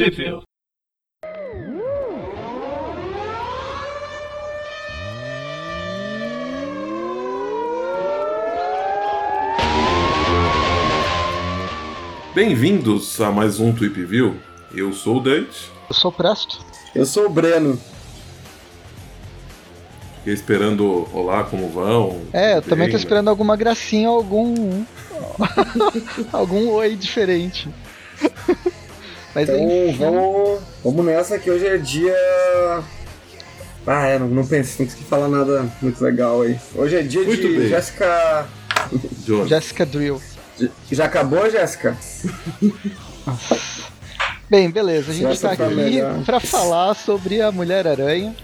Sheffield. Bem-vindos a mais um Tweep View. Eu sou o Dante. Eu sou o Presto. Eu sou o Breno. Fiquei esperando olá, como vão? É, eu também tô Bem, esperando alguma gracinha, algum. algum oi diferente. Mas Então enfim. vamos, vamos nessa que hoje é dia. Ah, é, não, não pensei, não consegui falar nada muito legal aí. Hoje é dia Muito de bem. Jéssica. Jonas. Jessica Drill. Já acabou, Jéssica? Bem, beleza, a gente Essa tá aqui melhor. pra falar sobre a Mulher-Aranha.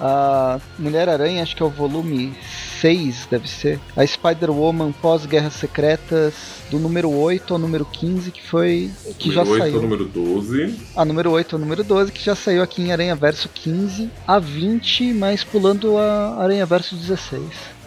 A Mulher-Aranha, acho que é o volume 6, deve ser. A Spider-Woman pós-Guerras Secretas, do número 8 ao número 15, que foi. que já número 8 saiu. ao número 12. A número 8 ao número 12, que já saiu aqui em Aranha Verso 15 a 20, mas pulando a Aranha Verso 16.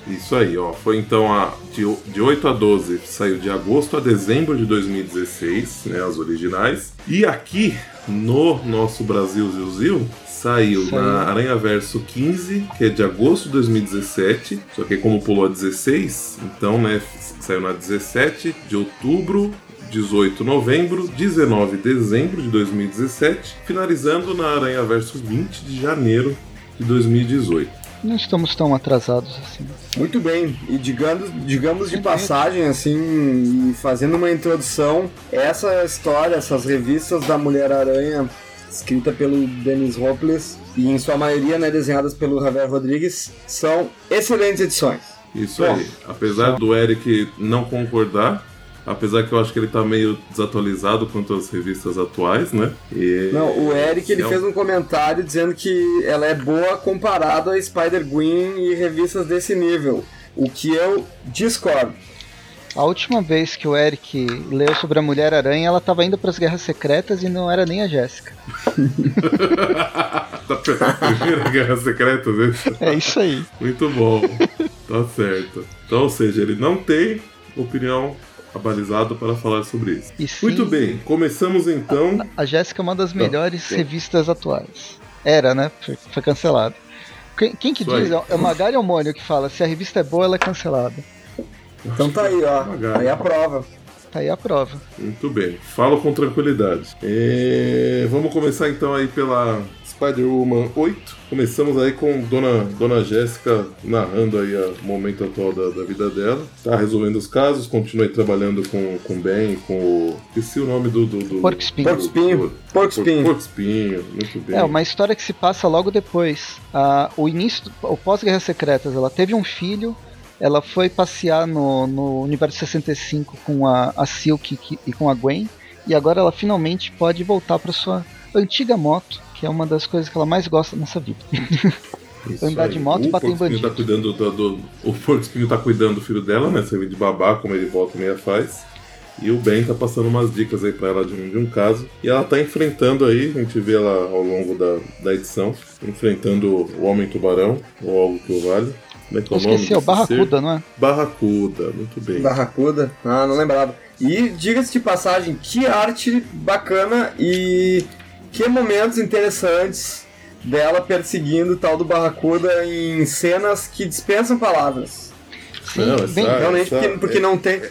Isso aí, ó. Foi então a, de, de 8 a 12, saiu de agosto a dezembro de 2016, né? As originais. E aqui, no nosso Brasil Zil saiu Saiu. na Aranha Verso 15, que é de agosto de 2017. Só que como pulou a 16, então, né? Saiu na 17 de outubro 18 de novembro, 19 de dezembro de 2017, finalizando na Aranha Verso 20 de janeiro de 2018. Não estamos tão atrasados assim. Muito bem. E digamos, digamos de passagem, assim, e fazendo uma introdução, essa história, essas revistas da Mulher-Aranha, escrita pelo Dennis Hopeless, e em sua maioria né, desenhadas pelo Javier Rodrigues, são excelentes edições. Isso Bom, aí. Apesar do Eric não concordar, apesar que eu acho que ele tá meio desatualizado quanto às revistas atuais, né? E- Não, o Eric ele É um- fez um comentário dizendo que ela é boa comparado a Spider-Gwen e revistas desse nível. O que eu discordo. A última vez que o Eric leu sobre a Mulher-Aranha, ela tava indo pras Guerras Secretas e não era nem a Jéssica. da primeira Guerra Secreta, né? É isso aí. Muito bom. Tá certo. Então, ou seja, ele não tem opinião abalizada para falar sobre isso. Sim, Muito bem, começamos então. A Jéssica é uma das melhores sim. revistas atuais. Era, né? Foi, foi cancelada. Quem, quem que Isso diz? aí. É o Magari ou o Mônio que fala, se a revista é boa, ela é cancelada. Então tá aí, ó. Devagar. Aí a prova. Tá aí a prova. Muito bem, falo com tranquilidade. É, Vamos começar então aí pela Spider-Woman 8. Começamos aí com Dona, Dona Jéssica narrando aí o momento atual da, da vida dela. Tá resolvendo os casos, continua aí trabalhando com, com o Ben, com o. Esqueci o nome do. do, do Porco espinho. Porco espinho. Porco espinho. Porco espinho, muito bem. É, uma história que se passa logo depois. Ah, o início, o pós-Guerras Secretas, ela teve um filho, ela foi passear no, no Universo 65 com a, a Silk e com a Gwen, e agora ela finalmente pode voltar para sua antiga moto, que é uma das coisas que ela mais gosta nessa vida. Isso andar aí. de moto e bater em tá bandido. cuidando do, do- O Porco Espinho tá cuidando do filho dela, né? Servindo de babá, como ele volta e meia faz. E o Ben tá passando umas dicas aí pra ela de um, de um caso. E ela tá enfrentando aí, a gente vê ela ao longo da, da edição, enfrentando o Homem Tubarão, ou algo que o vale. Como é que é o nome? esqueci, é o desse Barracuda, ser? não é? Barracuda, muito bem. Barracuda. Ah, não lembrava. E diga-se de passagem, que arte bacana e que momentos interessantes dela perseguindo o tal do Barracuda em cenas que dispensam palavras. Sim, Não, bem, essa- Realmente, essa- porque, porque não tem.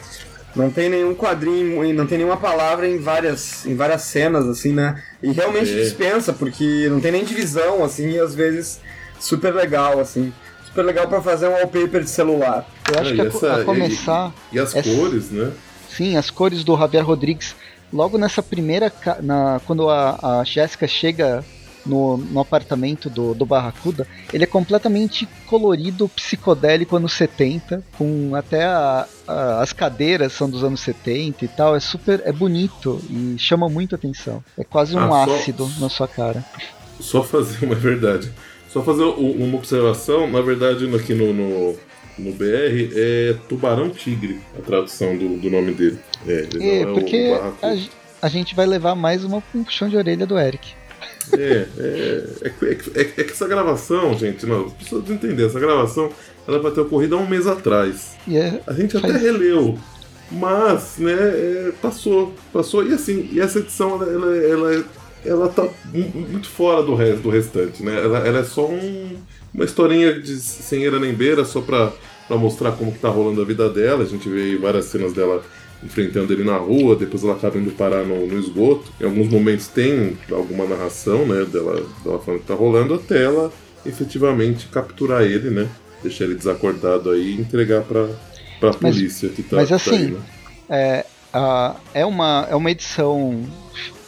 Não tem nenhum quadrinho, e não tem nenhuma palavra em várias, em várias cenas, assim, né? E realmente É. dispensa, porque não tem nem divisão, assim, e às vezes super legal, assim. Super legal pra fazer um wallpaper de celular. eu acho Não, que e a, essa- a começar. E as essa- cores, né? Sim, as cores do Javier Rodrigues. Logo nessa primeira. Na, quando a, a Jéssica chega no, no apartamento do, do Barracuda, ele é completamente colorido, psicodélico anos 70, com até a- a- as cadeiras são dos anos 70 e tal. É super. É bonito e chama muito atenção. É quase um Ah, só- ácido na sua cara. Só fazer uma verdade. Só fazer uma observação, na verdade, aqui no, no, no BR é Tubarão Tigre, a tradução do, do nome dele. É, ele É, não é porque a, a gente vai levar mais uma, um puxão de orelha do Eric. É, é, é, que- é, que- é essa gravação, gente, não, as pessoas entender, essa gravação ela vai ter ocorrido há um mês atrás. E é, A gente até releu, mas, né, é, passou, passou. E assim, e essa edição, ela, ela, ela é ela tá muito fora do resto do restante, né? Ela, ela é só um, uma historinha de sem era nem beira, só pra, pra mostrar como que tá rolando a vida dela. A gente vê várias cenas dela enfrentando ele na rua, depois ela acaba indo parar no, no esgoto. Em alguns momentos tem alguma narração, né, dela, dela falando que tá rolando, até ela efetivamente capturar ele, né? Deixar ele desacordado aí e entregar pra, pra polícia mas, que tá, mas tá assim, aí, né? é, a, é, uma, é uma edição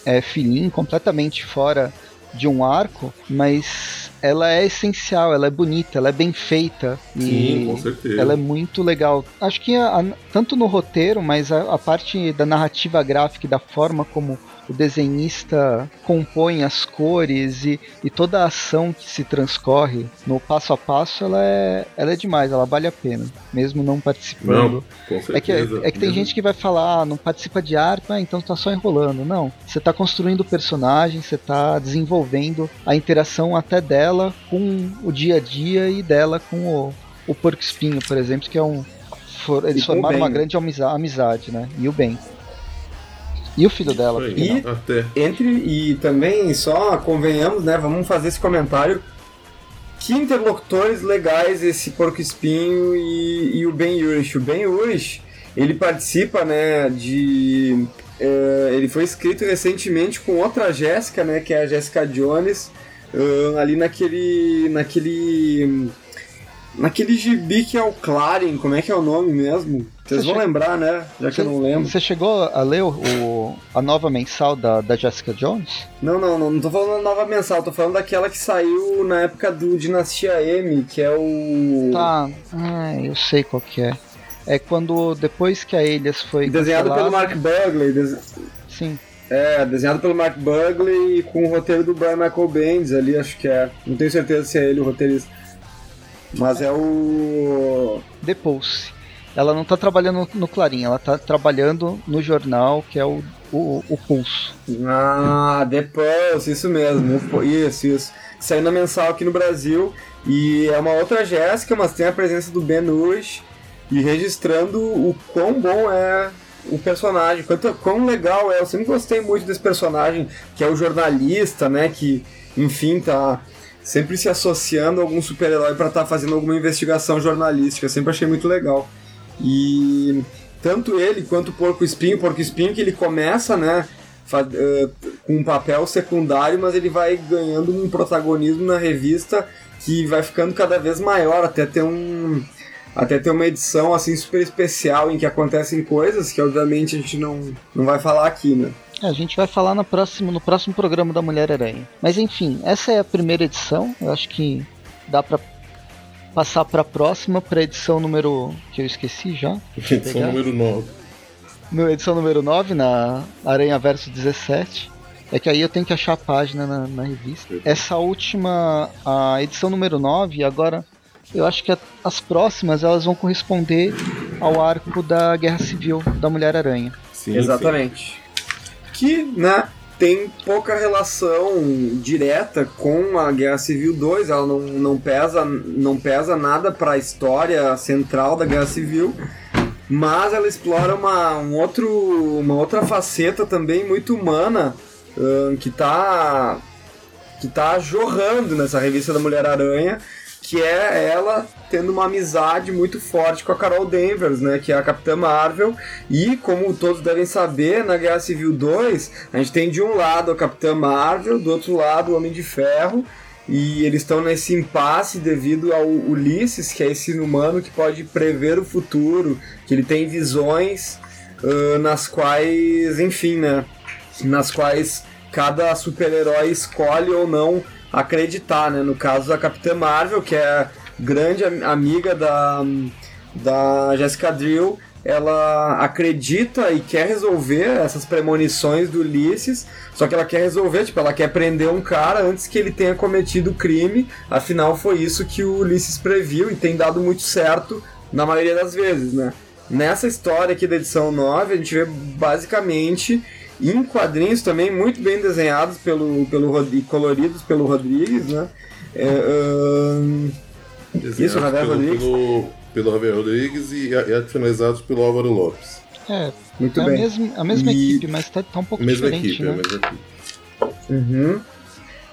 é, filim, completamente fora de um arco, mas ela é essencial, ela é bonita, ela é bem feita. Sim, e com certeza. Ela é muito legal. Acho que a, a, tanto no roteiro, mas a, a, parte da narrativa gráfica e da forma como o desenhista compõe as cores e, e toda a ação que se transcorre no passo a passo, ela é, ela é demais, ela vale a pena, mesmo não participando. Não. É que, é que tem gente que vai falar, ah, não participa de arco, ah, então tá só enrolando. Não, você tá construindo o personagem, você tá desenvolvendo a interação até dela com o dia a dia e dela com o, o porco espinho, por exemplo, que é um. for- eles formaram uma grande amiza- amizade, né? E o Ben. E o filho dela, até. Entre e também, só convenhamos, né? Vamos fazer esse comentário. Que interlocutores legais esse Porco Espinho e, e o Ben Urich. O Ben Urich, ele participa, né, de... é, ele foi escrito recentemente com outra Jéssica, né, que é a Jéssica Jones, ah, ali naquele... naquele... naquele gibi que é o Clarin, como é que é o nome mesmo? Vocês Você vão che- lembrar, né? Já que eu não lembro. Você chegou a ler o, o- a nova mensal da, da Jessica Jones? Não, não, não, não tô falando da nova mensal, tô falando daquela que saiu na época do Dinastia M, que é o. Tá, ah, eu sei qual que é. É quando depois que a Elias foi Desenhado pelo Mark Bugley. des- Sim. É, desenhado pelo Mark Bugley e com o roteiro do Brian Michael Bendis ali, acho que é. Não tenho certeza se é ele o roteirista. Mas é o. The Pulse. Ela não tá trabalhando no Clarim, ela tá trabalhando no jornal que é o, o, o Pulso. Ah, The Pulse, isso mesmo. Isso, isso. Saiu na mensal aqui no Brasil. E é uma outra Jéssica, mas tem a presença do Ben. E registrando o quão bom é o personagem, quanto, quão legal é. Eu sempre gostei muito desse personagem, que é o jornalista, né? Que, enfim, tá sempre se associando a algum super-herói pra estar fazendo alguma investigação jornalística. Eu sempre achei muito legal. E tanto ele quanto o Porco Espinho, Porco Espinho que ele começa, né, eh, com um papel secundário, mas ele vai ganhando um protagonismo na revista que vai ficando cada vez maior, até ter um até ter uma edição assim super especial em que acontecem coisas que obviamente a gente não, não vai falar aqui, né? É, a gente vai falar no próximo, no próximo programa da Mulher-Aranha. Mas enfim, essa é a primeira edição. Eu acho que dá pra passar pra próxima, pra edição número. que eu esqueci já. Edição Pegar. número 9. No edição número 9, na Aranha Verso 17. É que aí eu tenho que achar a página na, na revista. Essa última, a edição número 9, agora eu acho que a- as próximas elas vão corresponder ao arco da Guerra Civil da Mulher-Aranha. Sim, Exatamente. Que, né, tem pouca relação direta com a Guerra Civil 2, ela não, não, pesa, não pesa nada para a história central da Guerra Civil, mas ela explora uma, um outro, uma outra faceta também muito humana que tá que tá jorrando nessa revista da Mulher-Aranha, que é ela tendo uma amizade muito forte com a Carol Danvers, né, que é a Capitã Marvel, e como todos devem saber, na Guerra Civil 2, a gente tem de um lado a Capitã Marvel, do outro lado o Homem de Ferro, e eles estão nesse impasse devido ao Ulisses, que é esse humano que pode prever o futuro, que ele tem visões ah, nas quais, enfim, né, nas quais cada super-herói escolhe ou não acreditar, né? No caso da Capitã Marvel, que é grande am- amiga da, da Jessica Drill, ela acredita e quer resolver essas premonições do Ulisses, só que ela quer resolver, tipo, ela quer prender um cara antes que ele tenha cometido o crime, afinal foi isso que o Ulisses previu e tem dado muito certo na maioria das vezes, né? Nessa história aqui da edição 9, a gente vê basicamente em quadrinhos também muito bem desenhados pelo, pelo e coloridos pelo Rodrigues, né? É, Desenhados Isso, Javier pelo, Rodrigues. Pelo, pelo Javier Rodrigues e, a- e finalizados pelo Álvaro Lopes. É, muito é a, bem. mesma, a mesma E- equipe, mas tá, tá um pouco Mesma diferente, equipe, né? é a mesma equipe. Uhum.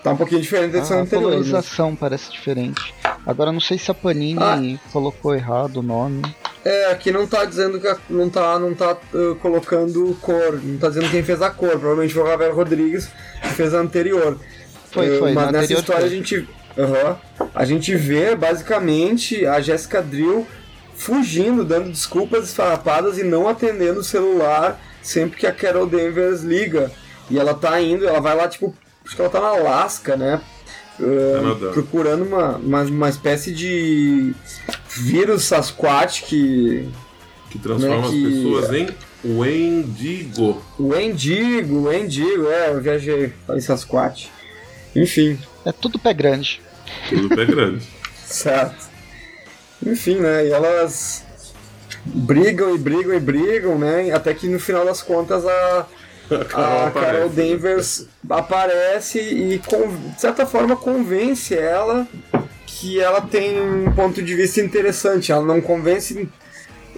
Tá um pouquinho diferente da edição a anterior. né? colorização parece diferente. Agora não sei se a Panini Ah. colocou errado o nome. É, aqui não tá dizendo que a- não tá, não tá uh, colocando cor, não tá dizendo quem fez a cor, provavelmente foi o Ravel Rodrigues que fez a anterior. Foi, Uh, foi, Mas na nessa história foi. a gente, Aham. a gente vê basicamente a Jessica Drill fugindo, dando desculpas esfarrapadas e não atendendo o celular sempre que a Carol Danvers liga. E ela tá indo, ela vai lá, tipo, acho que ela tá na Alaska, né? Uh, Canadá. procurando uma, uma, uma espécie de vírus Sasquatch que. Que transforma Né, as que- pessoas em Wendigo. O Endigo, o Endigo, é, eu viajei, falei Sasquatch. Enfim, É tudo pé grande. Tudo pé grande. certo. Enfim, né, e elas brigam e brigam e brigam, né, até que no final das contas a, a Carol né? Danvers aparece e, de certa forma, convence ela que ela tem um ponto de vista interessante. Ela não convence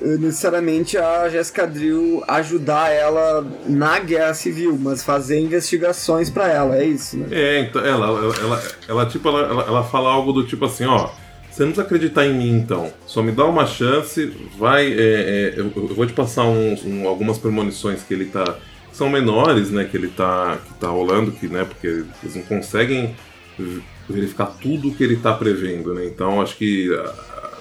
eh, necessariamente a Jessica Drill ajudar ela na guerra civil, mas fazer investigações pra ela, é isso, né? É, então, ela, ela, ela, ela, tipo, ela, ela, ela fala algo do tipo assim, ó. Você não precisa acreditar em mim, então. Só me dá uma chance, vai. é, é, eu, eu vou te passar uns- um- algumas premonições que ele tá. São menores, né? Que ele tá. que tá rolando, que, né? Porque eles não conseguem verificar tudo o que ele tá prevendo, né? Então acho que.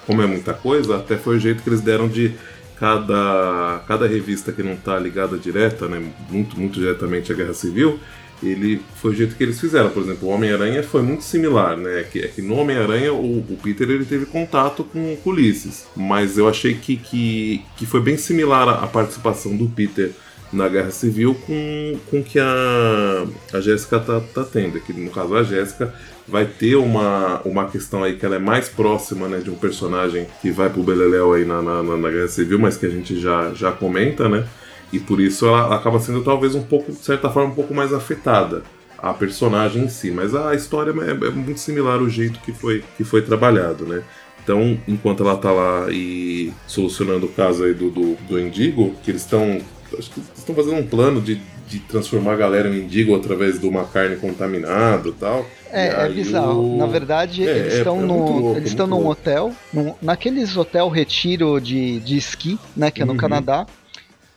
Como é muita coisa, até foi o jeito que eles deram de cada, cada revista que não tá ligada direta, né? Muito, muito diretamente à Guerra Civil ele foi o jeito que eles fizeram. Por exemplo, o Homem-Aranha foi muito similar, né? É que, é que no Homem-Aranha o, o Peter ele teve contato com o Ulisses, mas eu achei que, que, que foi bem similar a, a participação do Peter na Guerra Civil com com que a, a Jéssica tá, tá tendo. Que no caso a Jéssica vai ter uma, uma questão aí que ela é mais próxima né, de um personagem que vai pro Beleléu aí na, na, na- Guerra Civil, mas que a gente já, já comenta, né? E por isso ela acaba sendo talvez um pouco, de certa forma, um pouco mais afetada a personagem em si. Mas a história é, é muito similar o jeito que foi, que foi trabalhado, né? Então, enquanto ela tá lá e solucionando o caso aí do, do, do Indigo, que eles estão. Acho que eles estão fazendo um plano de, de transformar a galera em Indigo através de uma carne contaminada e tal. É, é bizarro. o- Na verdade, É, eles é, estão é no, muito louco, eles estão muito num louco. hotel, num, naqueles hotel retiro de, de esqui, né, que é no Uhum. Canadá.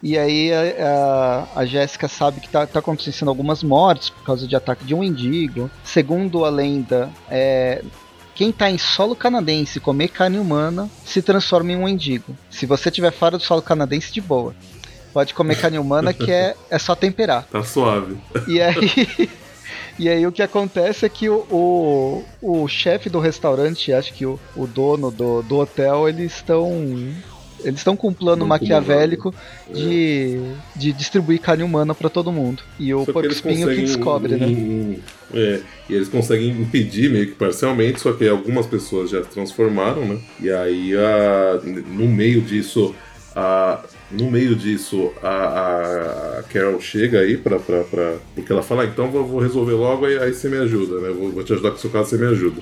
E aí a, a, a Jéssica sabe que tá, tá acontecendo algumas mortes por causa de ataque de um indigo. Segundo a lenda, é, quem tá em solo canadense comer carne humana se transforma em um indigo. Se você estiver fora do solo canadense, de boa. Pode comer carne humana que é, é só temperar. Tá suave. E aí, e aí o que acontece é que o, o, o chefe do restaurante, acho que o, o dono do, do hotel, eles estão. Eles estão com um plano Não maquiavélico de, de distribuir carne humana pra todo mundo. E o porco espinho que descobre, né? im- É, e eles conseguem impedir meio que parcialmente, só que algumas pessoas já se transformaram, né? E aí, a, no meio disso, a, no meio disso, a, a Carol chega aí pra, pra, pra- Porque ela fala, ah, então vou, vou resolver logo, aí, aí você me ajuda, né? Vou, vou te ajudar com o seu caso, você me ajuda.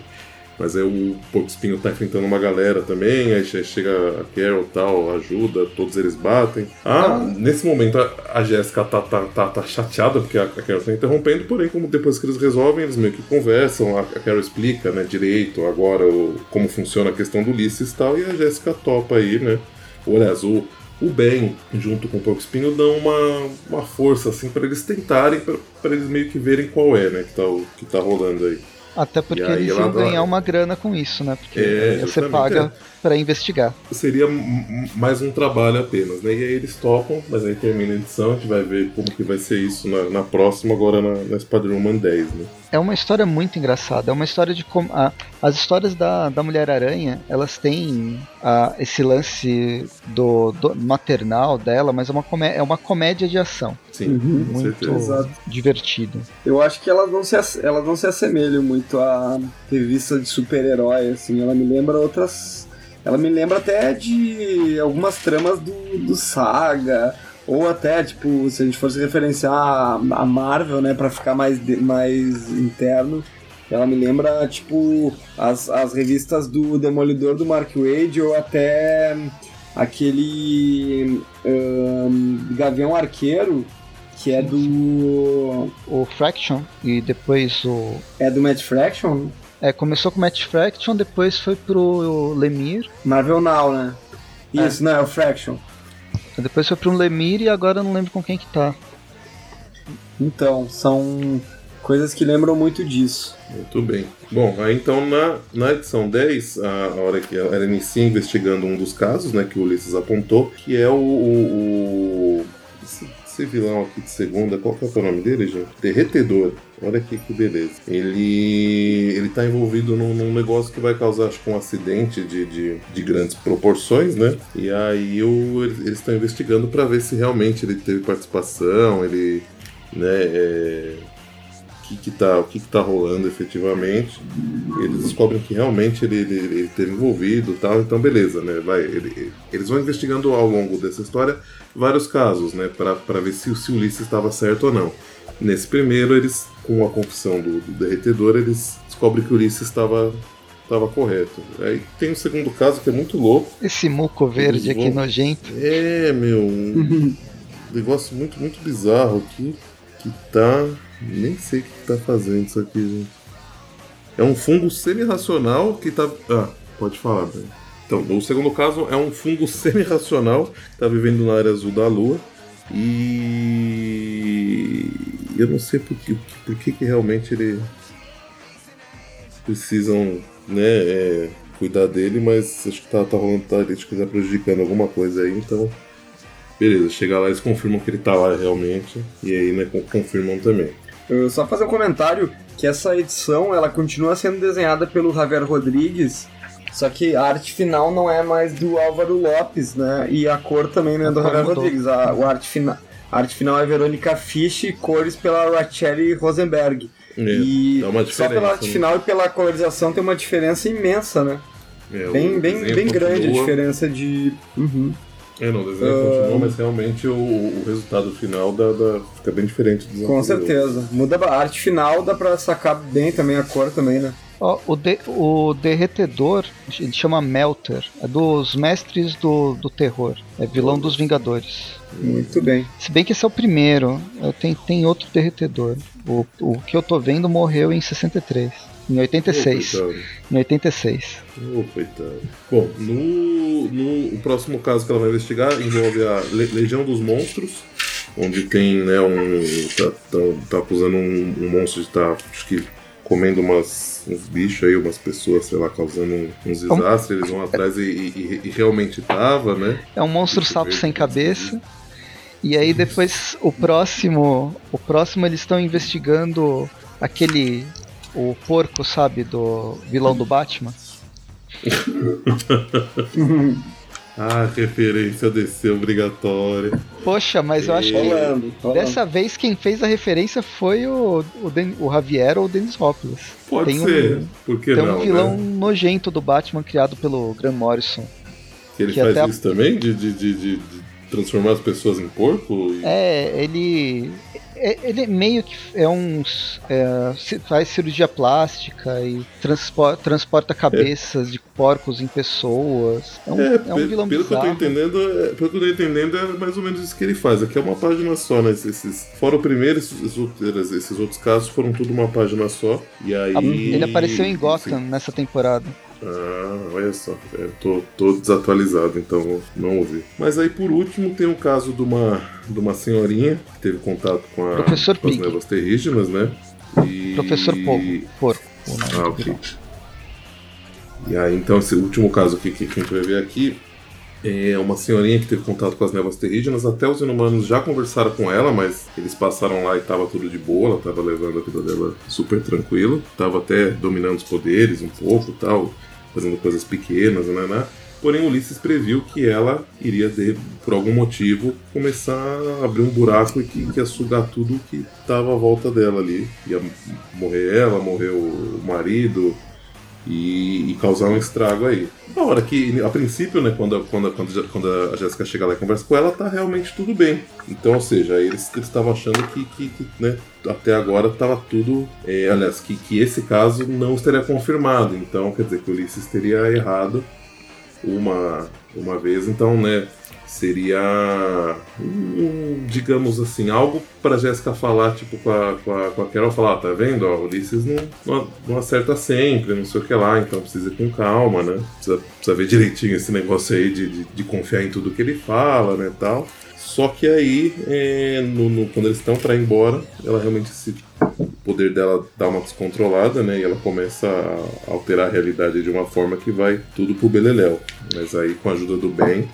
Mas aí o Porco Espinho tá enfrentando uma galera também, aí che- chega a Carol e tal, ajuda, todos eles batem. Ah, nesse momento a, a Jéssica tá, tá, tá, tá chateada porque a, a Carol tá interrompendo, porém, como depois que eles resolvem, eles meio que conversam, a, a Carol explica, né, direito agora o- como funciona a questão do Ulisses e tal, e a Jéssica topa aí, né? O aliás, o, o Ben, junto com o Porco Espinho, dão uma, uma força, assim, para eles tentarem, para eles meio que verem qual é, né, que tá, o- que tá rolando aí. Até porque eles dá- ganhar uma grana com isso, né? Porque É, você paga pra investigar. seria mais um trabalho apenas, né? E aí eles topam, mas aí termina a edição, a gente vai ver como que vai ser isso na, na próxima, agora na, na Squadron Man 10, né? É uma história muito engraçada. É uma história de como. a- as histórias da, da Mulher-Aranha, elas têm ah, esse lance do, do maternal dela, mas é uma, comé é uma comédia de ação. Sim, Uhum, muito certeza. Divertida. Eu acho que elas não se, elas não se assemelham muito a revista de super-herói, assim. Ela me lembra outras. Ela me lembra até de algumas tramas do, do Saga. Ou até, tipo, se a gente fosse referenciar a Marvel, né, pra ficar mais, mais interno. Ela me lembra, tipo, as, as revistas do Demolidor do Mark Wade ou até aquele ahn, Gavião Arqueiro Que é do. O Fraction e depois o. É do Matt Fraction? É, começou com o Matt Fraction, depois foi pro Lemire. Marvel Now, né? Isso, é. não, é o Fraction. Depois foi pro Lemire e agora eu não lembro com quem que tá. Então, são coisas que lembram muito disso. Muito bem. Bom, aí então na, na edição 10, a, a hora que ela inicia investigando um dos casos, né, que o Ulisses apontou, que é o, o, o esse, vilão aqui de segunda, qual que é o nome dele, gente? Derretedor. Olha aqui que beleza. Ele ele tá envolvido num, num negócio que vai causar, acho que um acidente de, de, de grandes proporções, né? E aí o, eles estão investigando para ver se realmente ele teve participação, ele né, é, que que tá, o que, que tá rolando efetivamente. Eles descobrem que realmente ele, ele, ele teve envolvido e tal, então beleza, né? Vai, ele, eles vão investigando ao longo dessa história vários casos, né? para ver se, se o Ulisses estava certo ou não. Nesse primeiro, eles, com a confissão do, do derretedor, eles descobrem que o Ulisses estava estava correto. Aí tem o segundo caso que é muito louco. Esse muco verde vão... aqui nojento. É, meu. Um negócio muito, muito bizarro aqui. Que tá nem sei o que tá fazendo isso aqui, gente. É um fungo semi-racional que tá. Ah, pode falar, velho. Então, no segundo caso, é um fungo semi-racional que tá vivendo na área azul da Lua. E. Eu não sei por que, por que, que realmente ele. Precisam, né, é, cuidar dele, mas acho que tá, tá rolando, tá, tá prejudicando alguma coisa aí, então. Beleza, chegar lá eles confirmam que ele tá lá realmente. E aí, né, confirmam também. Uh, só fazer um comentário que essa edição ela continua sendo desenhada pelo Javier Rodrigues, só que a arte final não é mais do Álvaro Lopes, né? E a cor também não é do Javier Rodrigues. A, a, arte fina, a arte final é Verônica Fisch e cores pela Rachel Rosenberg. É, e só pela arte né? final e pela colorização tem uma diferença imensa, né? É, bem, bem, bem grande a diferença de. Uhum. É, não, o desenho uh... continua, mas realmente o, o resultado final dá, dá, fica bem diferente do Com certeza. Muda a arte final, dá pra sacar bem também a cor também, né? Ó, o, de, o derretedor, ele chama Melter, é dos mestres do, do terror, é vilão dos Vingadores. Muito bem. Se bem que esse é o primeiro, tem, tem outro derretedor. O, o que eu tô vendo morreu em 63. Em 86. Oh, em 86. Ô, oh, coitado. Bom, no, no o próximo caso que ela vai investigar envolve a Le Legião dos Monstros, onde tem, né, um. tá, tá, tá acusando um, um, monstro de estar, tá, acho que, comendo umas, uns bichos aí, umas pessoas, sei lá, causando uns desastres. Eles vão atrás e, e, e realmente tava, né? É um monstro sapo sem cabeça. E aí depois o próximo, o próximo eles estão investigando aquele o porco, sabe, do vilão do Batman. ah, referência DC obrigatória. Poxa, mas eu acho que falando, falando. dessa vez quem fez a referência foi o, o, Den, o Javier ou o Dennis Hopkins. Pode tem ser, um, por que tem não? um vilão né? nojento do Batman criado pelo Grant Morrison. Que ele que faz isso a... também? De, de, de, de, transformar as pessoas em porco? E... É, ele é, ele meio que é um. É, faz cirurgia plástica e transporta, transporta cabeças é. de porcos em pessoas. É um, é, é um vilão pelo bizarro. Que eu tô entendendo, é, pelo que eu tô entendendo, é mais ou menos isso que ele faz. Aqui é uma página só, né? Esses, fora o primeiro, esses, esses outros casos foram tudo uma página só. E aí. Ele apareceu em Gotham nessa temporada. Ah, olha só, é, tô, desatualizado, então não ouvi. Mas aí por último tem o caso de uma, de uma senhorinha que teve contato com, a, Professor com as nevas terrígenas, né? E... Professor Porco. Porco ah, ok. E aí então esse último caso aqui que a gente vai ver aqui é uma senhorinha que teve contato com as névoas terrígenas. Até os inumanos já conversaram com ela, mas eles passaram lá e tava tudo de boa. Ela tava levando a vida dela super tranquilo. Tava até dominando os poderes um pouco tal fazendo coisas pequenas, né, né? Porém, Ulisses previu que ela iria, de, por algum motivo, começar a abrir um buraco e que, que ia sugar tudo que estava à volta dela ali. Ia morrer ela, morrer o marido, e, e, causar um estrago aí. Na hora que, a princípio, né, quando, quando, quando, quando a Jéssica chega lá e conversa com ela, tá realmente tudo bem. Então, ou seja, eles estavam achando que, que, que, né, até agora estava tudo. É, aliás, que, que esse caso não estaria confirmado. Então, quer dizer, que o Ulisses teria errado. Uma, uma vez, então, né? Seria, um, digamos assim, algo pra Jéssica falar, tipo, com a, com a, com a Carol, falar, ah, tá vendo, ó, Ulisses não, não, não, acerta sempre, não sei o que lá, então precisa ir com calma, né? Precisa, precisa ver direitinho esse negócio aí de, de, de confiar em tudo que ele fala, né, tal. Só que aí, é, no, no, quando eles estão para ir embora, ela realmente se poder dela dá uma descontrolada, né? E ela começa a alterar a realidade de uma forma que vai tudo pro beleléu. Mas aí, com a ajuda do bem,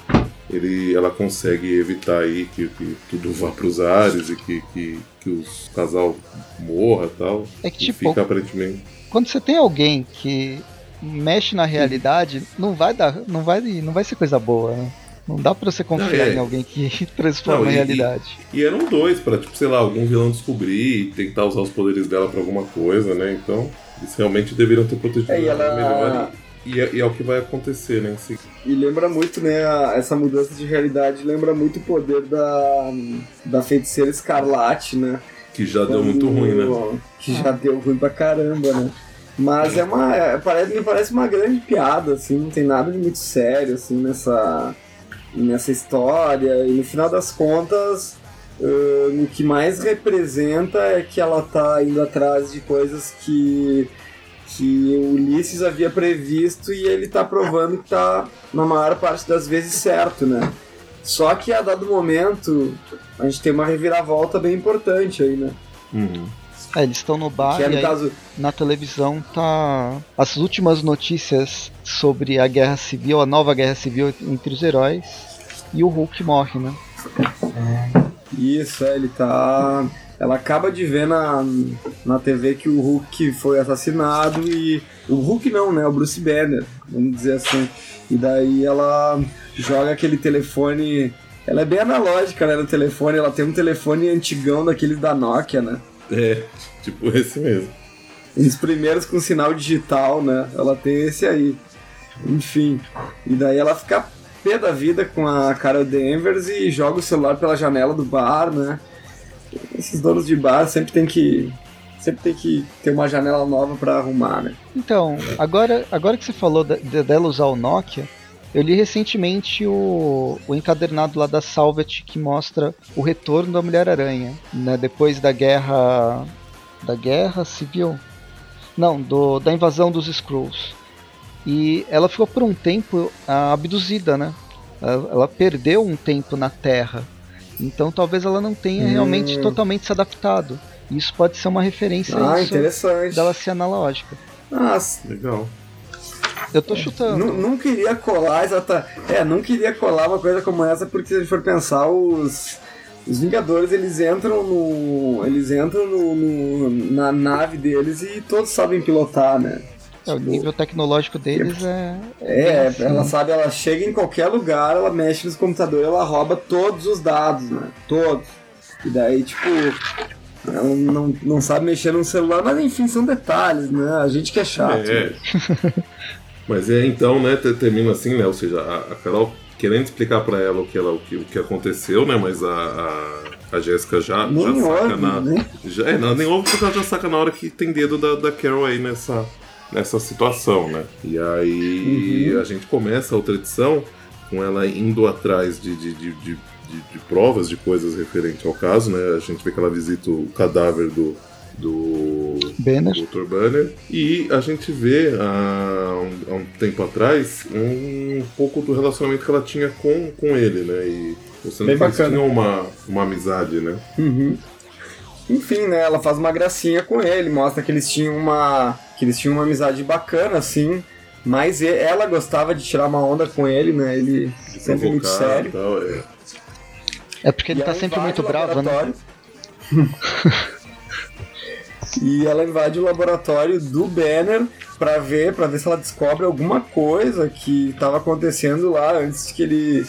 ele, ela consegue evitar aí que, que tudo vá pros ares e que, que, que os casal morra tal. É que tipo, fica aparentemente. quando você tem alguém que mexe na realidade, não vai dar, não vai, não vai ser coisa boa, né? Não dá pra você confiar Não, é. em alguém que transforma Não, a e- realidade. E eram dois pra, tipo, sei lá, algum vilão descobrir e tentar usar os poderes dela pra alguma coisa, né? Então, eles realmente deveriam ter protegido É, e ela ela- melhor. E, e é, e é o que vai acontecer, né? seguida. E lembra muito, né, a- essa mudança de realidade lembra muito o poder da, da feiticeira escarlate, né? Que já deu muito ruim, né? Que já deu ruim pra caramba, né? Mas é uma. é- parece, me parece uma grande piada, assim, não tem nada de muito sério, assim, nessa, nessa história. E no final das contas, ah, o que mais representa é que ela tá indo atrás de coisas que. Que o Ulisses havia previsto e ele tá provando que tá, na maior parte das vezes, certo, né? Só que a dado momento, a gente tem uma reviravolta bem importante aí, né? Uhum. É, eles estão no bar que é, e aí, caso, na televisão tá as últimas notícias sobre a guerra civil, a nova guerra civil entre os heróis e o Hulk morre, né? Isso, é, ele tá. Ela acaba de ver na, na TV que o Hulk foi assassinado e. O Hulk não, né? O Bruce Banner, vamos dizer assim. E daí ela joga aquele telefone. Ela é bem analógica, né? No telefone, ela tem um telefone antigão daqueles da Nokia, né? É, tipo esse mesmo. Os primeiros com sinal digital, né? Ela tem esse aí. Enfim. E daí ela fica pé da vida com a Carol Danvers e joga o celular pela janela do bar, né? Esses donos de bar sempre tem que. Sempre tem que ter uma janela nova pra arrumar, né? Então, agora, agora que você falou da- de- dela usar o Nokia, eu li recentemente o, o encadernado lá da Salvet que mostra o retorno da Mulher-Aranha, né, depois da guerra da guerra civil, não, do, da invasão dos Skrulls. E ela ficou por um tempo ah, abduzida, né? Ela, perdeu um tempo na Terra. Então talvez ela não tenha Hum. realmente totalmente se adaptado. Isso pode ser uma referência Ah, interessante. dela ser analógica. Ah, Legal. Eu tô chutando. não, não queria colar exata. É, não queria colar uma coisa como essa, porque se a gente for pensar, os. Os Vingadores eles entram no. Eles entram no, no- na nave deles e todos sabem pilotar, né? É, o nível tecnológico deles é. É, assim. ela sabe, ela chega em qualquer lugar, ela mexe nos computadores, ela rouba todos os dados, né? Todos. E daí, tipo, ela não, não sabe mexer no celular, mas enfim, são detalhes, né? A gente que é chato. É. né? Mas é então, né, te- termina assim, né? Ou seja, a, a Carol querendo explicar pra ela o que, ela, o que, o que aconteceu, né? Mas a, a, a Jéssica já, Nem já saca ouve, na. né? Já, é, não, nem ouve porque ela já saca na hora que tem dedo da, da Carol aí nessa, nessa situação, né? E aí Uhum. a gente começa a outra edição com ela indo atrás de, de, de, de, de- de provas, de coisas referentes ao caso, né? A gente vê que ela visita o cadáver do. do Banner. Dr. Banner. E a gente vê há um, há um tempo atrás um pouco do relacionamento que ela tinha com, com ele, né? E você não que tinham uma, uma amizade, né? Uhum. Enfim, né? Ela faz uma gracinha com ele, mostra que eles tinham uma. que eles tinham uma amizade bacana, assim. Mas ela gostava de tirar uma onda com ele, né? Ele De sempre muito sério. tal, é. É porque ele E tá sempre muito bravo, né? e ela invade o laboratório do Banner pra ver, para ver se ela descobre alguma coisa que estava acontecendo lá antes que ele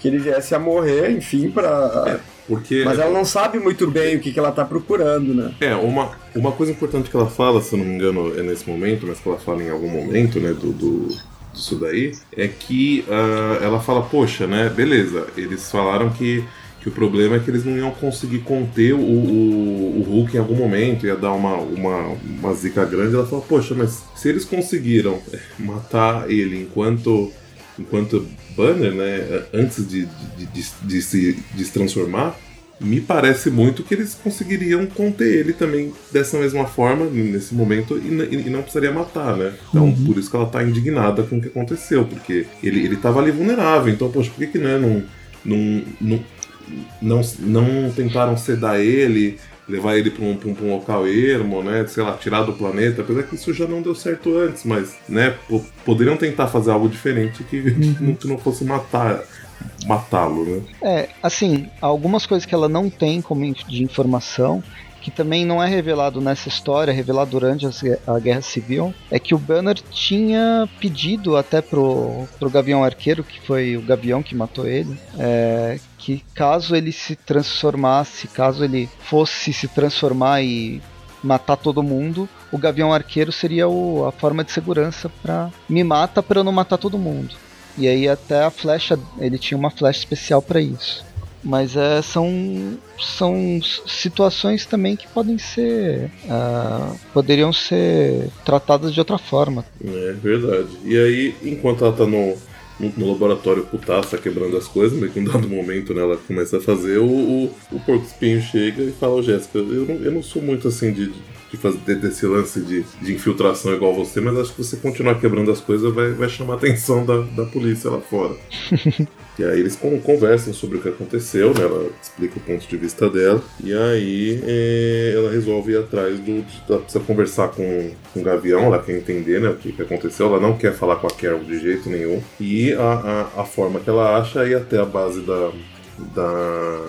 que ele viesse a morrer, enfim, para Porque. Mas ela não sabe muito bem o que, que ela tá procurando, né? É, uma, uma coisa importante que ela fala, se eu não me engano, é nesse momento, mas que ela fala em algum momento, né, do, do, disso daí, é que ah, ela fala, poxa, né, beleza, eles falaram que, que o problema é que eles não iam conseguir conter o, o, o Hulk em algum momento, ia dar uma, uma, uma zica grande, ela fala, poxa, mas se eles conseguiram é, matar ele enquanto enquanto Banner, né, antes de, de, de, de, se, de se transformar, me parece muito que eles conseguiriam conter ele também dessa mesma forma, nesse momento, e, e não precisaria matar, né? Então, uhum. por isso que ela tá indignada com o que aconteceu, porque ele, ele tava ali vulnerável, então, poxa, por que que né, não, não, não, não, não tentaram sedar ele, levar ele para um, um, um, local ermo, né? Sei lá, tirar do planeta, apesar que isso já não deu certo antes, mas, né, poderiam tentar fazer algo diferente que, uhum. que não fosse matar matá-lo, né? É, assim, algumas coisas que ela não tem como de informação que também não é revelado nessa história, é revelado durante a Guerra Civil, é que o Banner tinha pedido até pro, pro Gavião Arqueiro, que foi o Gavião que matou ele, é, que caso ele se transformasse, caso ele fosse se transformar e matar todo mundo, o Gavião Arqueiro seria o, a forma de segurança para me mata para eu não matar todo mundo. E aí até a flecha, ele tinha uma flecha especial para isso. Mas é, são, são situações também que podem ser. Uh, poderiam ser tratadas de outra forma. É verdade. E aí, enquanto ela tá no, no, no laboratório putaça quebrando as coisas, mas que em dado momento né, ela começa a fazer, o, o, o porco espinho chega e fala, Jéssica, eu não, eu não sou muito assim de fazer desse lance de, de infiltração igual você, mas acho que você continuar quebrando as coisas vai, vai chamar a atenção da, da polícia lá fora. e aí eles conversam sobre o que aconteceu, né? Ela explica o ponto de vista dela. E aí é, ela resolve ir atrás do. Ela precisa conversar com, com o Gavião, ela quer entender né, o que, que aconteceu. Ela não quer falar com a Carol de jeito nenhum. E a, a, a forma que ela acha é ir até a base da. da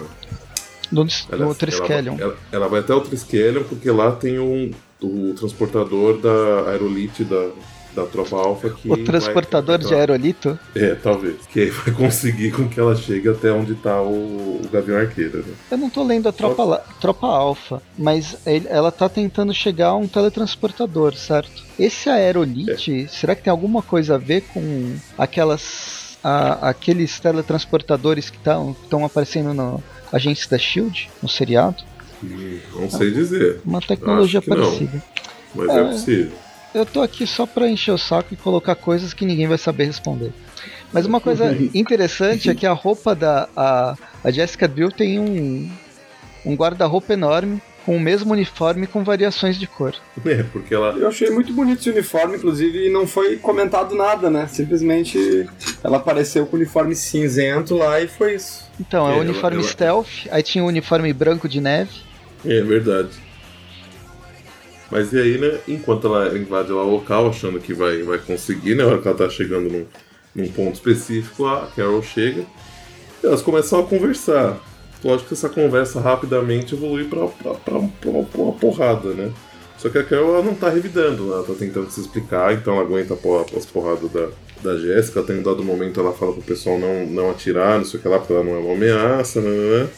do, ela, do Triskelion. Ela, ela, vai até o Triskelion porque lá tem um, o transportador da aerolite da, da tropa alfa que. O transportador vai, de aerolito? É, talvez. Que aí vai conseguir com que ela chegue até onde está o, o Gavião Arqueiro. Né? Eu não tô lendo a tropa, Só... tropa alfa, mas ele, ela tá tentando chegar a um teletransportador, certo? Esse aerolite, é. será que tem alguma coisa a ver com aquelas. A, aqueles teletransportadores que estão aparecendo no, Agentes da Shield, no seriado? Hum, não sei dizer. Uma tecnologia parecida. Não, mas é, é possível. Eu tô aqui só pra encher o saco e colocar coisas que ninguém vai saber responder. Mas uma coisa interessante é que a roupa da a, a Jessica Biel tem um, um guarda-roupa enorme com o mesmo uniforme com variações de cor. É, porque ela. Eu achei muito bonito esse uniforme, inclusive, e não foi comentado nada, né? Simplesmente ela apareceu com o uniforme cinzento lá e foi isso. Então, é, é o uniforme ela, stealth, aí tinha o uniforme branco de neve. É verdade. Mas e aí, né, enquanto ela invade lá o local, achando que vai, vai conseguir, né, na hora que ela tá chegando num, num ponto específico, a Carol chega, e elas começam a conversar lógico que essa conversa rapidamente evolui pra, pra, pra, pra, uma porrada, né? Só que a Carol ela não tá revidando, ela tá tentando se explicar, então ela aguenta as porradas da, da Jéssica, até um dado momento ela fala pro pessoal não, não atirar, não sei o que lá, porque ela não é uma ameaça, né? né, né.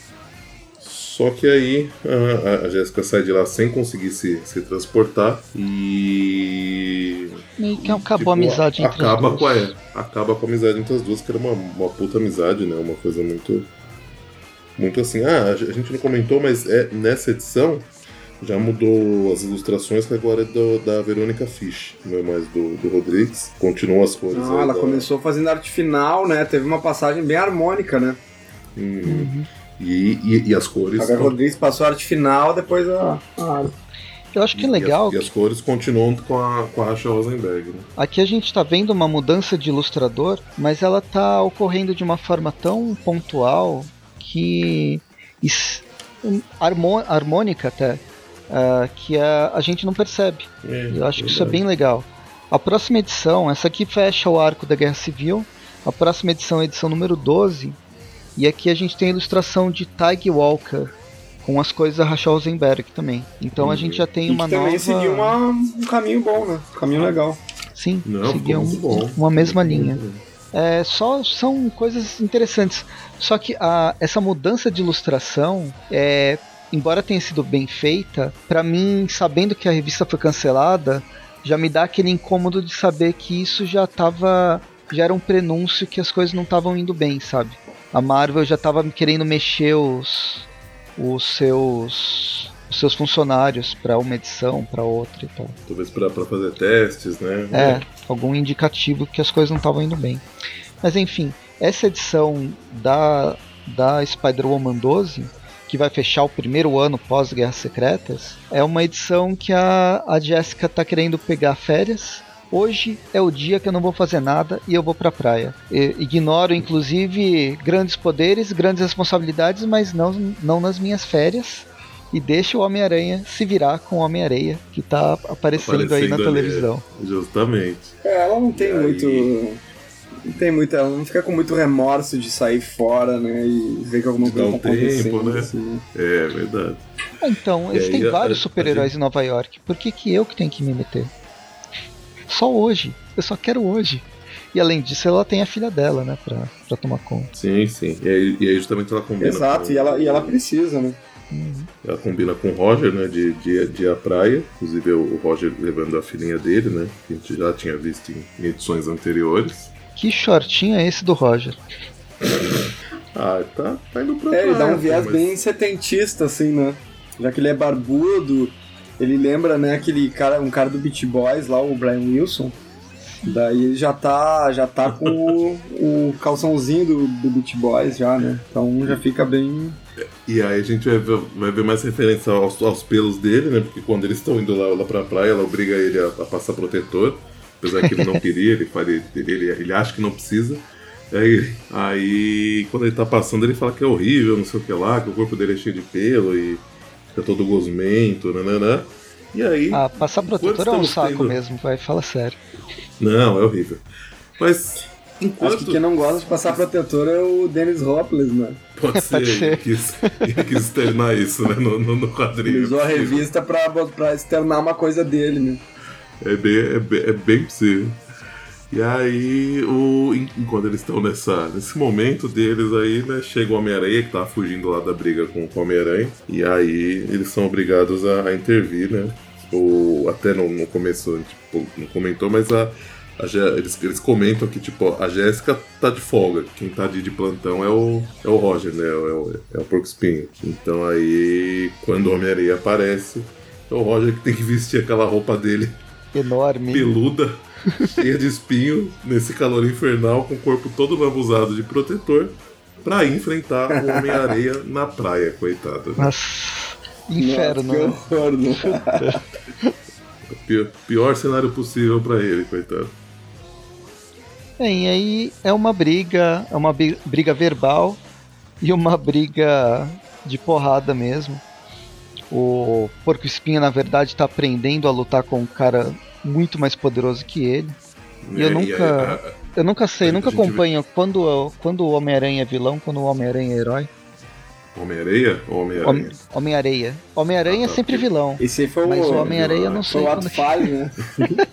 Só que aí a, a Jéssica sai de lá sem conseguir se, se transportar e. Meio que acabou tipo, a amizade entre acaba as duas. Com a, acaba com a amizade entre as duas, que era uma, uma puta amizade, né? Uma coisa muito muito assim. Ah, a gente não comentou, mas é nessa edição já mudou as ilustrações, que agora é do, da Verônica Fish, não é mais do, do Rodrigues. Continuam as cores. Ah, ela da... começou fazendo arte final, né? Teve uma passagem bem harmônica, né? Hum. Uhum. E, e, e, as cores. Agora o Rodrigues passou a arte final, depois a. a... Eu acho que é legal. E as, e as, cores continuam com a, com a Asha Rosenberg. Né? Aqui a gente está vendo uma mudança de ilustrador, mas ela está ocorrendo de uma forma tão pontual que harmônica até, uh, que a, a gente não percebe. É, Eu acho que isso é bem legal. A próxima edição, essa aqui fecha o arco da Guerra Civil. A próxima edição é a edição número 12. E aqui a gente tem a ilustração de Tig Walker, com as coisas da Rachel Rosenberg também. Então a gente já tem uma também nova. seguiu uma, um caminho bom, né? Um caminho legal. Sim, Não, seguiu um, uma mesma linha. É, só são coisas interessantes. Só que a, essa mudança de ilustração é, embora tenha sido bem feita, para mim, sabendo que a revista foi cancelada, já me dá aquele incômodo de saber que isso já tava. já era um prenúncio que as coisas não estavam indo bem, sabe? A Marvel já tava querendo mexer os, os seus os seus funcionários para uma edição, para outra e tal. Talvez para fazer testes, né? É, algum indicativo que as coisas não estavam indo bem. Mas enfim, essa edição da, da Spider-Woman 12, que vai fechar o primeiro ano pós-Guerras Secretas, é uma edição que a, a Jessica tá querendo pegar férias. Hoje é o dia que eu não vou fazer nada e eu vou pra praia. E, ignoro, inclusive, grandes poderes, grandes responsabilidades, mas não, não nas minhas férias e deixa o Homem-Aranha se virar com o Homem-Areia, que tá aparecendo, aparecendo aí na ali, televisão. Justamente. É, ela não tem e muito. Aí... Não tem muita. Ela não fica com muito remorso de sair fora, né? E ver que alguma coisa um tá tempo, né? Assim. É verdade. Então, eles têm vários super-heróis gente... em Nova York. Por que, que eu que tenho que me meter? Só hoje. Eu só quero hoje. E além disso, ela tem a filha dela, né? Pra, pra tomar conta. Sim, sim. E aí, e aí justamente ela combina. Exato, com... e, ela, e ela precisa, né? Uhum. Ela combina com o Roger, né, de, de, de ir à praia. Inclusive o Roger levando a filhinha dele, né, que a gente já tinha visto em, em edições anteriores. Que shortinho é esse do Roger? ah, tá, tá indo pra É, ele dá um viés mas... bem setentista, assim, né? Já que ele é barbudo, ele lembra, né, aquele cara, um cara do Beat Boys lá, o Brian Wilson. Daí ele já tá, já tá com o, o calçãozinho do, do Beat Boys já, né? Então já fica bem, e aí a gente vai ver, vai ver mais referência aos, aos, pelos dele, né? Porque quando eles estão indo lá, lá pra praia, ela obriga ele a, a passar protetor. Apesar que ele não queria, ele, fala, ele, ele, ele acha que não precisa. Aí, aí, quando ele tá passando, ele fala que é horrível, não sei o que lá, que o corpo dele é cheio de pelo e fica todo gosmento, nananã. E aí. Ah, passar protetor é um saco tendo... mesmo, vai, fala sério. Não, é horrível. Mas Enquanto... Acho que quem não gosta de passar protetor é o Dennis Hopeless, né? Pode ser, Pode ser. Ele, quis, ele quis externar isso, né, no, no, no quadrinho. Ele usou a revista pra, pra externar uma coisa dele, né? É bem, é bem, é bem possível. E aí, o, enquanto eles estão nessa, nesse momento deles aí, né, chega o Homem-Aranha, que tá fugindo lá da briga com o Homem-Aranha, e aí eles são obrigados a, a intervir, né? O, até no, no começo, a tipo, não comentou, mas a, eles, eles comentam que, tipo, a Jéssica tá de folga. Quem tá de, de plantão é o, é o Roger, né? É o, é o Porco Espinho. Então aí, quando o Homem-Aranha aparece, é o Roger que tem que vestir aquela roupa dele. Enorme. Peluda, cheia de espinho, nesse calor infernal, com o corpo todo abusado de protetor, pra enfrentar o Homem-Areia na praia, coitado. Nossa, inferno. Nossa, que horror, né? pior, pior cenário possível para ele, coitado. Bem, e aí é uma briga, é uma briga verbal e uma briga de porrada mesmo. O Porco Espinho, na verdade, está aprendendo a lutar com um cara muito mais poderoso que ele. E eu é, nunca. eu nunca sei, nunca acompanho vê... quando, quando o Homem-Aranha é vilão, quando o Homem-Aranha é herói. Homem-Areia ou Homem-Aranha? Homem-Areia. Homem-Aranha ah, tá, é sempre vilão. Esse aí foi o. Mas o Homem-Areia não sei. Foi o ato falho, né?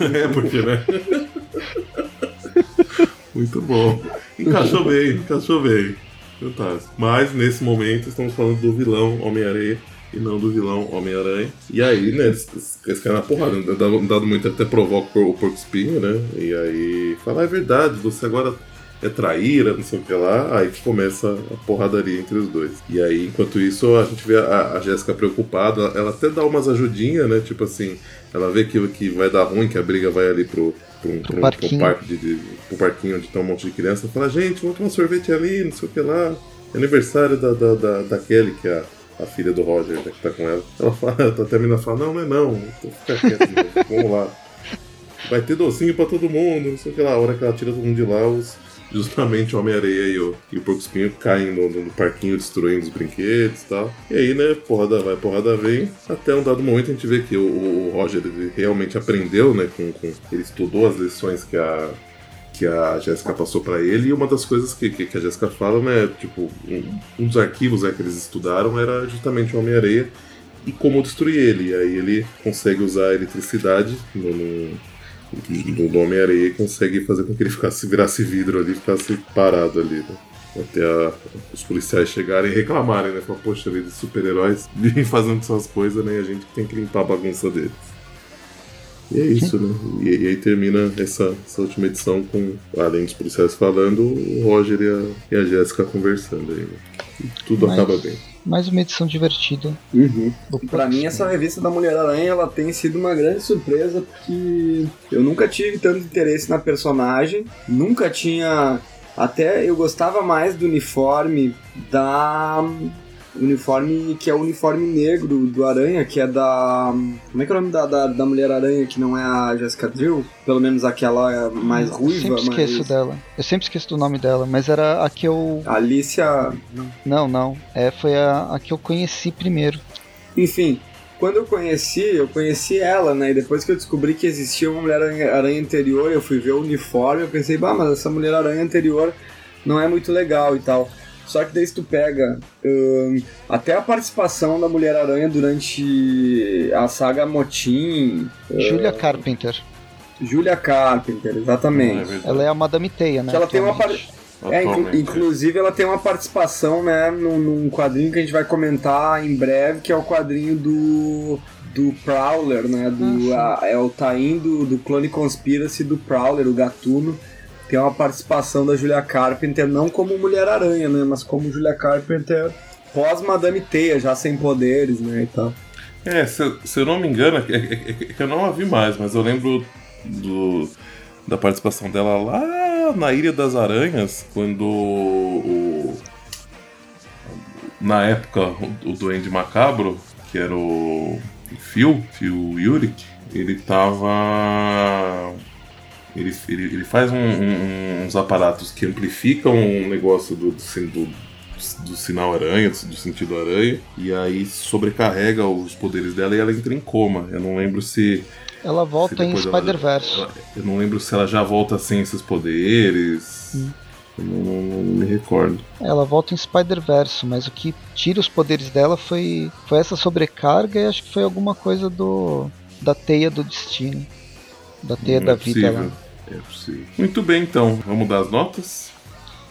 é, porque, né? Muito bom. Encaixou bem, encaixou bem. Fantástico. Mas nesse momento estamos falando do vilão Homem-Areia e não do vilão Homem-Aranha. E aí, né, eles, eles caem na porrada. Né? Dado, dado muito até provoca o Porco Espinho, né? E aí fala, é verdade, você agora é traíra, não sei o que lá, aí que começa a porradaria entre os dois. E aí, enquanto isso, a gente vê a, a Jéssica preocupada, ela até dá umas ajudinhas, né? Tipo assim, ela vê que, que vai dar ruim, que a briga vai ali pro, pro, pro, pro, parquinho. Pro, de, de, pro parquinho onde tá um monte de criança, fala, gente, vamos tomar sorvete ali, não sei o que lá. É aniversário da, da, da, da Kelly, que é a, a filha do Roger, né, que tá com ela. Ela fala, até a menina fala, não, não é não, tô quieto, vamos lá. Vai ter docinho pra todo mundo, não sei o que lá. A hora que ela tira todo mundo de lá, os, justamente o Homem-Areia e o, e o Porco Espinho caem no, no, parquinho destruindo os brinquedos e tal. E aí, né, porrada vai, porrada vem. Até um dado momento a gente vê que o, o Roger realmente aprendeu, né, com, com, ele estudou as lições que a que a Jéssica passou para ele, e uma das coisas que, que, que a Jéssica fala, né, tipo, um, um dos arquivos né, que eles estudaram era justamente o Homem-Areia e como destruir ele. E aí ele consegue usar a eletricidade no, no do Homem-Areia consegue fazer com que ele ficasse, virasse vidro ali, ficasse parado ali, né? Até a, os policiais chegarem e reclamarem, né? Falar, poxa vida, super-heróis vivem fazendo essas coisas, né? E a gente tem que limpar a bagunça deles. E é isso, né? E, e aí termina essa, essa, última edição com, além dos policiais falando, o Roger e a, e a Jéssica conversando aí, né? E tudo Mas... acaba bem. Mais uma edição divertida. Uhum. Para mim, essa revista da Mulher-Aranha ela tem sido uma grande surpresa porque eu nunca tive tanto interesse na personagem, nunca tinha. Até eu gostava mais do uniforme da uniforme que é o uniforme negro do Aranha, que é da. Como é que é o nome da, da, da Mulher-Aranha, que não é a Jessica Drill? Pelo menos aquela mais ruiva. Eu sempre esqueço dela. Eu sempre esqueço do nome dela, mas era a que eu. Alicia. Não, não. É, foi a, a que eu conheci primeiro. Enfim, quando eu conheci, eu conheci ela, né? E depois que eu descobri que existia uma Mulher-Aranha anterior, eu fui ver o uniforme, eu pensei, bah, mas essa Mulher-Aranha anterior não é muito legal e tal. Só que daí se tu pega um, até a participação da Mulher-Aranha durante a saga Motim. Julia uh, Carpenter. Julia Carpenter, exatamente. É ela é a Madame Teia, né? Que ela tem uma é, inclusive ela tem uma participação, né, num, num, quadrinho que a gente vai comentar em breve, que é o quadrinho do do Prowler, né, do ah, a, é o Tain do, do Clone Conspiracy do Prowler, o gatuno tem uma participação da Julia Carpenter, não como Mulher-Aranha, né? Mas como Julia Carpenter pós-Madame Teia, já sem poderes, né? E tal. É, se, se eu não me engano, é, é, é, é que eu não a vi mais, mas eu lembro do, da participação dela lá na Ilha das Aranhas, quando o, na época o, o Duende Macabro, que era o, o Phil, Phil Yurik, ele tava ele, ele, ele faz um, um, uns aparatos que amplificam um negócio do, do, do sinal aranha, do sentido aranha, e aí sobrecarrega os poderes dela e ela entra em coma. Eu não lembro se. Ela volta se em Spider-Verse. Eu não lembro se ela já volta sem esses poderes. Hum. Eu não, não, não, me recordo. Ela volta em Spider-Verse, mas o que tira os poderes dela foi, foi essa sobrecarga e acho que foi alguma coisa do da teia do destino. Da teia da é vida lá. É possível. Muito bem, então. Vamos dar as notas?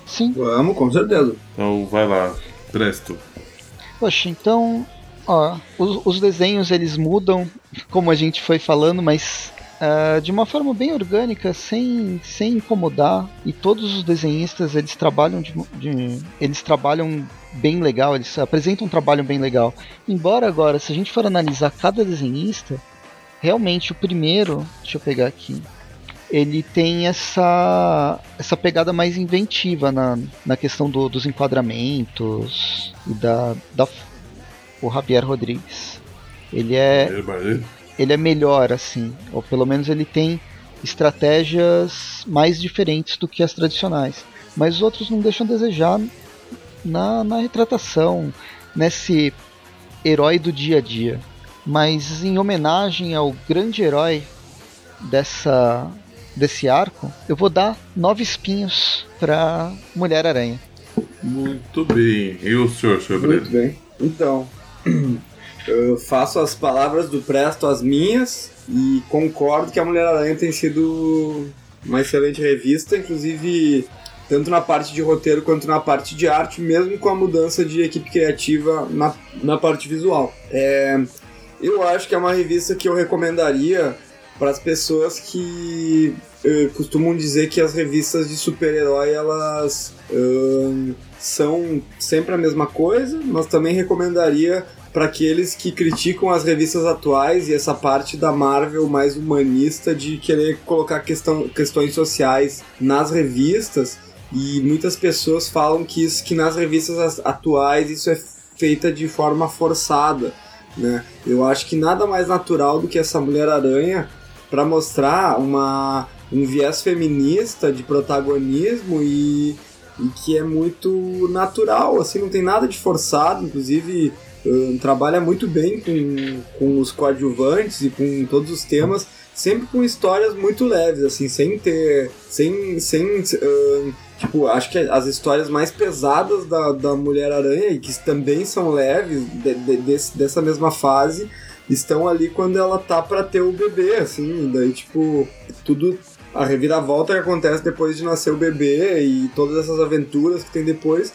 Sim. Vamos, com certeza. Então vai lá, Presto. Poxa, então, ó, os, os desenhos eles mudam, como a gente foi falando, mas uh, de uma forma bem orgânica, sem, sem incomodar. E todos os desenhistas eles trabalham de, de, eles trabalham bem legal, eles apresentam um trabalho bem legal. Embora agora, se a gente for analisar cada desenhista, realmente o primeiro, deixa eu pegar aqui, ele tem essa essa pegada mais inventiva na, na questão do, dos enquadramentos e da, da o Javier Rodrigues. Ele é ele é melhor assim, ou pelo menos ele tem estratégias mais diferentes do que as tradicionais. Mas os outros não deixam a desejar na, na retratação, nesse herói do dia a dia mas em homenagem ao grande herói dessa desse arco, eu vou dar nove espinhos para Mulher-Aranha. Muito bem. E o senhor, senhor Muito bem. Então, eu faço as palavras do Presto as minhas e concordo que a Mulher-Aranha tem sido uma excelente revista, inclusive tanto na parte de roteiro quanto na parte de arte, mesmo com a mudança de equipe criativa na, na parte visual. É, eu acho que é uma revista que eu recomendaria para as pessoas que uh, costumam dizer que as revistas de super-herói elas são sempre a mesma coisa, mas também recomendaria para aqueles que criticam as revistas atuais e essa parte da Marvel mais humanista de querer colocar questão, questões sociais nas revistas e muitas pessoas falam que isso que nas revistas atuais isso é feita de forma forçada né? Eu acho que nada mais natural do que essa Mulher-Aranha para mostrar uma, um viés feminista de protagonismo e, e que é muito natural, assim, não tem nada de forçado, inclusive um, trabalha muito bem com, com os coadjuvantes e com todos os temas, sempre com histórias muito leves, assim, sem ter. sem. sem uh, Tipo, acho que as histórias mais pesadas da, da Mulher-Aranha, e que também são leves, de, de, desse, dessa mesma fase, estão ali quando ela tá para ter o bebê, assim, daí, tipo, tudo. A reviravolta que acontece depois de nascer o bebê e todas essas aventuras que tem depois.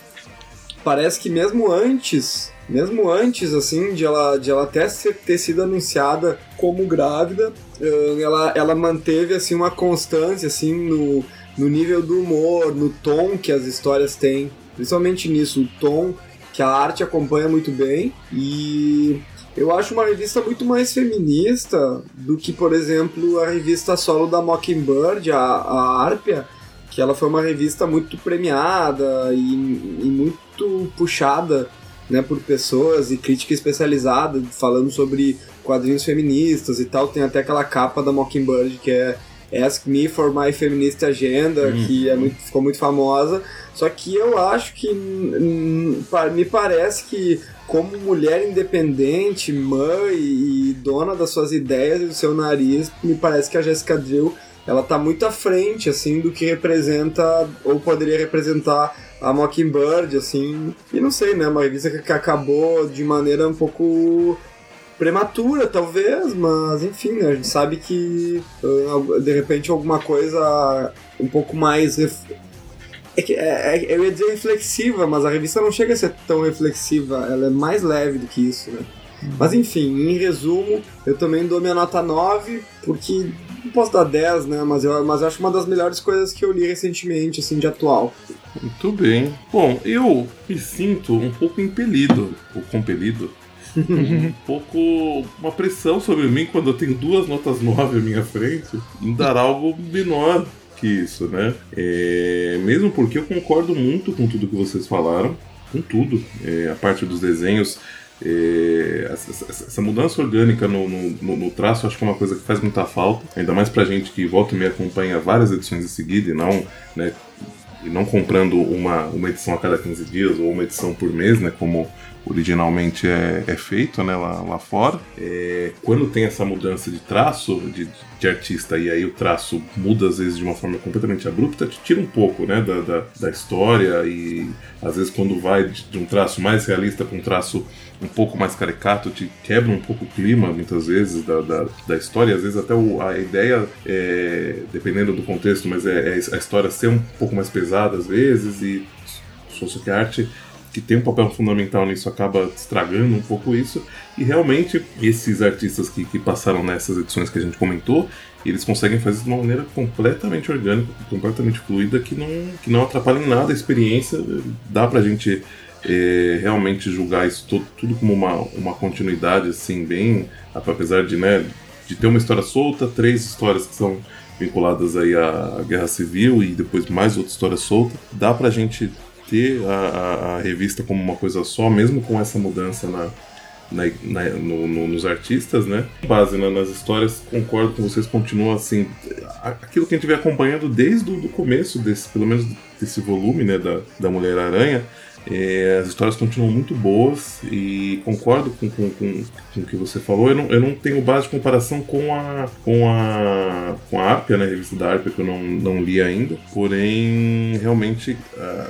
Parece que mesmo antes, mesmo antes, assim, de ela, de ela até ter sido anunciada como grávida, eh, ela, ela manteve, assim, uma constância, assim, no no nível do humor, no tom que as histórias têm, principalmente nisso, o tom que a arte acompanha muito bem e eu acho uma revista muito mais feminista do que, por exemplo, a revista solo da Mockingbird, a, a Arpia, que ela foi uma revista muito premiada e, e muito puxada né, por pessoas e crítica especializada falando sobre quadrinhos feministas e tal. Tem até aquela capa da Mockingbird que é Ask Me for My Feminist Agenda, hum. que é muito, ficou muito famosa. Só que eu acho que me parece que como mulher independente, mãe e dona das suas ideias e do seu nariz, me parece que a Jessica Drill ela tá muito à frente assim do que representa ou poderia representar a Mockingbird, assim. E não sei, né? Uma revista que acabou de maneira um pouco prematura, talvez, mas enfim, né? A gente sabe que uh, de repente alguma coisa um pouco mais. É que, é, é, eu ia dizer reflexiva, mas a revista não chega a ser tão reflexiva, ela é mais leve do que isso, né? Uhum. Mas enfim, em resumo, eu também dou minha nota 9, porque não posso dar 10, né? Mas eu, mas eu acho uma das melhores coisas que eu li recentemente, assim, de atual. Muito bem. Bom, eu me sinto um pouco impelido, ou compelido, um pouco uma pressão sobre mim quando eu tenho duas notas 9 à minha frente em dar algo menor que isso, né? É, mesmo porque eu concordo muito com tudo que vocês falaram, com tudo. É, a parte dos desenhos, é, essa, essa, mudança orgânica no, no, no, traço acho que é uma coisa que faz muita falta, ainda mais pra gente que volta e me acompanha várias edições em seguida e não né, e não comprando uma, uma edição a cada 15 dias ou uma edição por mês, né, como originalmente é, é feito né, lá, lá fora. É, quando tem essa mudança de traço de, de, artista e aí o traço muda às vezes de uma forma completamente abrupta, te tira um pouco né, da, da, da história e às vezes quando vai de, de um traço mais realista para um traço um pouco mais caricato, te quebra um pouco o clima, muitas vezes, da, da, da história. Às vezes até o, a ideia, é, dependendo do contexto, mas é, é, a história ser um pouco mais pesada às vezes, e só que a arte que tem um papel fundamental nisso acaba estragando um pouco isso. E realmente, esses artistas que, que passaram nessas edições que a gente comentou, eles conseguem fazer isso de uma maneira completamente orgânica, completamente fluida, que não, que não atrapalha em nada a experiência. Dá pra gente é, realmente julgar isso tudo, tudo como uma, uma continuidade, assim, bem. Apesar de, né, de ter uma história solta, três histórias que são vinculadas aí à Guerra Civil e depois mais outra história solta, dá pra gente ter a, a, a revista como uma coisa só, mesmo com essa mudança na, na, na, no, no, nos artistas, né? Base né, nas histórias, concordo com vocês, continua assim. Aquilo que a gente vem acompanhando desde o começo, desse, pelo menos desse volume né, da, da Mulher-Aranha, é, as histórias continuam muito boas e concordo com, com, com, com, o que você falou. Eu não, eu não tenho base de comparação com a com a com a Arpia, né, a revista da Arpia que eu não, não li ainda. Porém, realmente,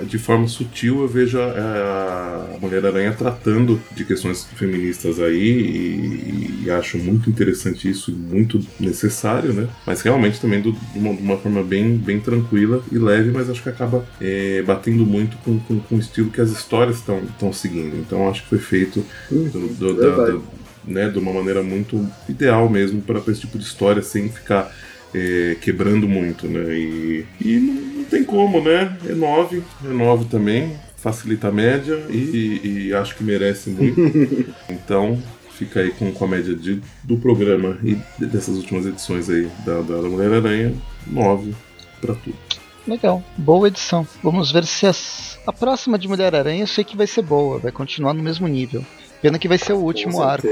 de forma sutil, eu vejo a, a Mulher-Aranha tratando de questões feministas aí e, e, acho muito interessante isso muito necessário, né? Mas realmente também do, de, uma, de, uma, forma bem, bem tranquila e leve, mas acho que acaba é, batendo muito com, com, com o estilo que as histórias estão seguindo. Então acho que foi feito hum, do, do, da, né, de uma maneira muito ideal mesmo para esse tipo de história sem ficar é, quebrando muito, né? E, e não, não, tem como, né? É 9, é 9 também, facilita a média e, e acho que merece muito. então fica aí com, a média de, do programa e dessas últimas edições aí da, da Mulher-Aranha, 9 para tudo. Legal, boa edição. Vamos ver se as... a próxima de Mulher-Aranha eu sei que vai ser boa, vai continuar no mesmo nível. Pena que vai ser o último arco.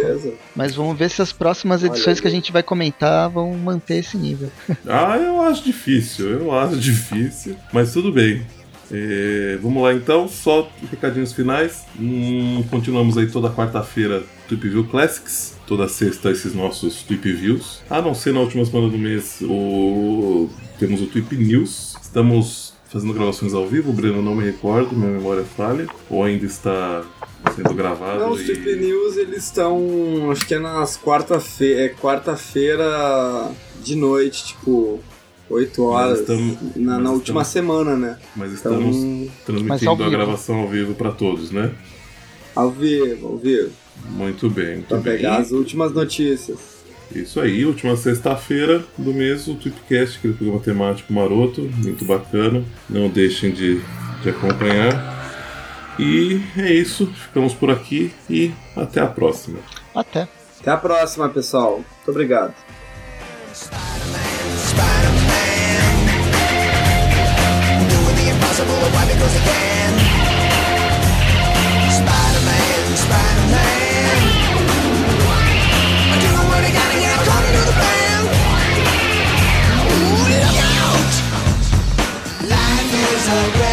Mas vamos ver se as próximas edições que a gente vai comentar vão manter esse nível. ah, eu acho difícil, eu acho difícil. Mas tudo bem. É, vamos lá então, só recadinhos finais. Hum, continuamos aí toda quarta-feira Tweep View Classics. Toda sexta esses nossos Tweep Views. A não ser na última semana do mês, o... temos o Tweep News Estamos fazendo gravações ao vivo, Breno, não me recordo, minha memória falha, ou ainda está sendo gravado? Não, os Trip News eles estão, acho que é nas quarta-feira, é quarta-feira de noite, tipo 8 horas, estamos, na, na última estamos, semana, né? Mas estamos então, transmitindo a gravação ao vivo para todos, né? Ao vivo, ao vivo. Muito bem, muito pra bem. pegar as últimas notícias. Isso aí, última sexta-feira do mês, o Tweepcast, aquele programa temático maroto, muito bacana. Não deixem de, de acompanhar. E é isso, ficamos por aqui e até a próxima. Até. Até a próxima, pessoal. Muito obrigado. Doing the impossible, why because he surrender.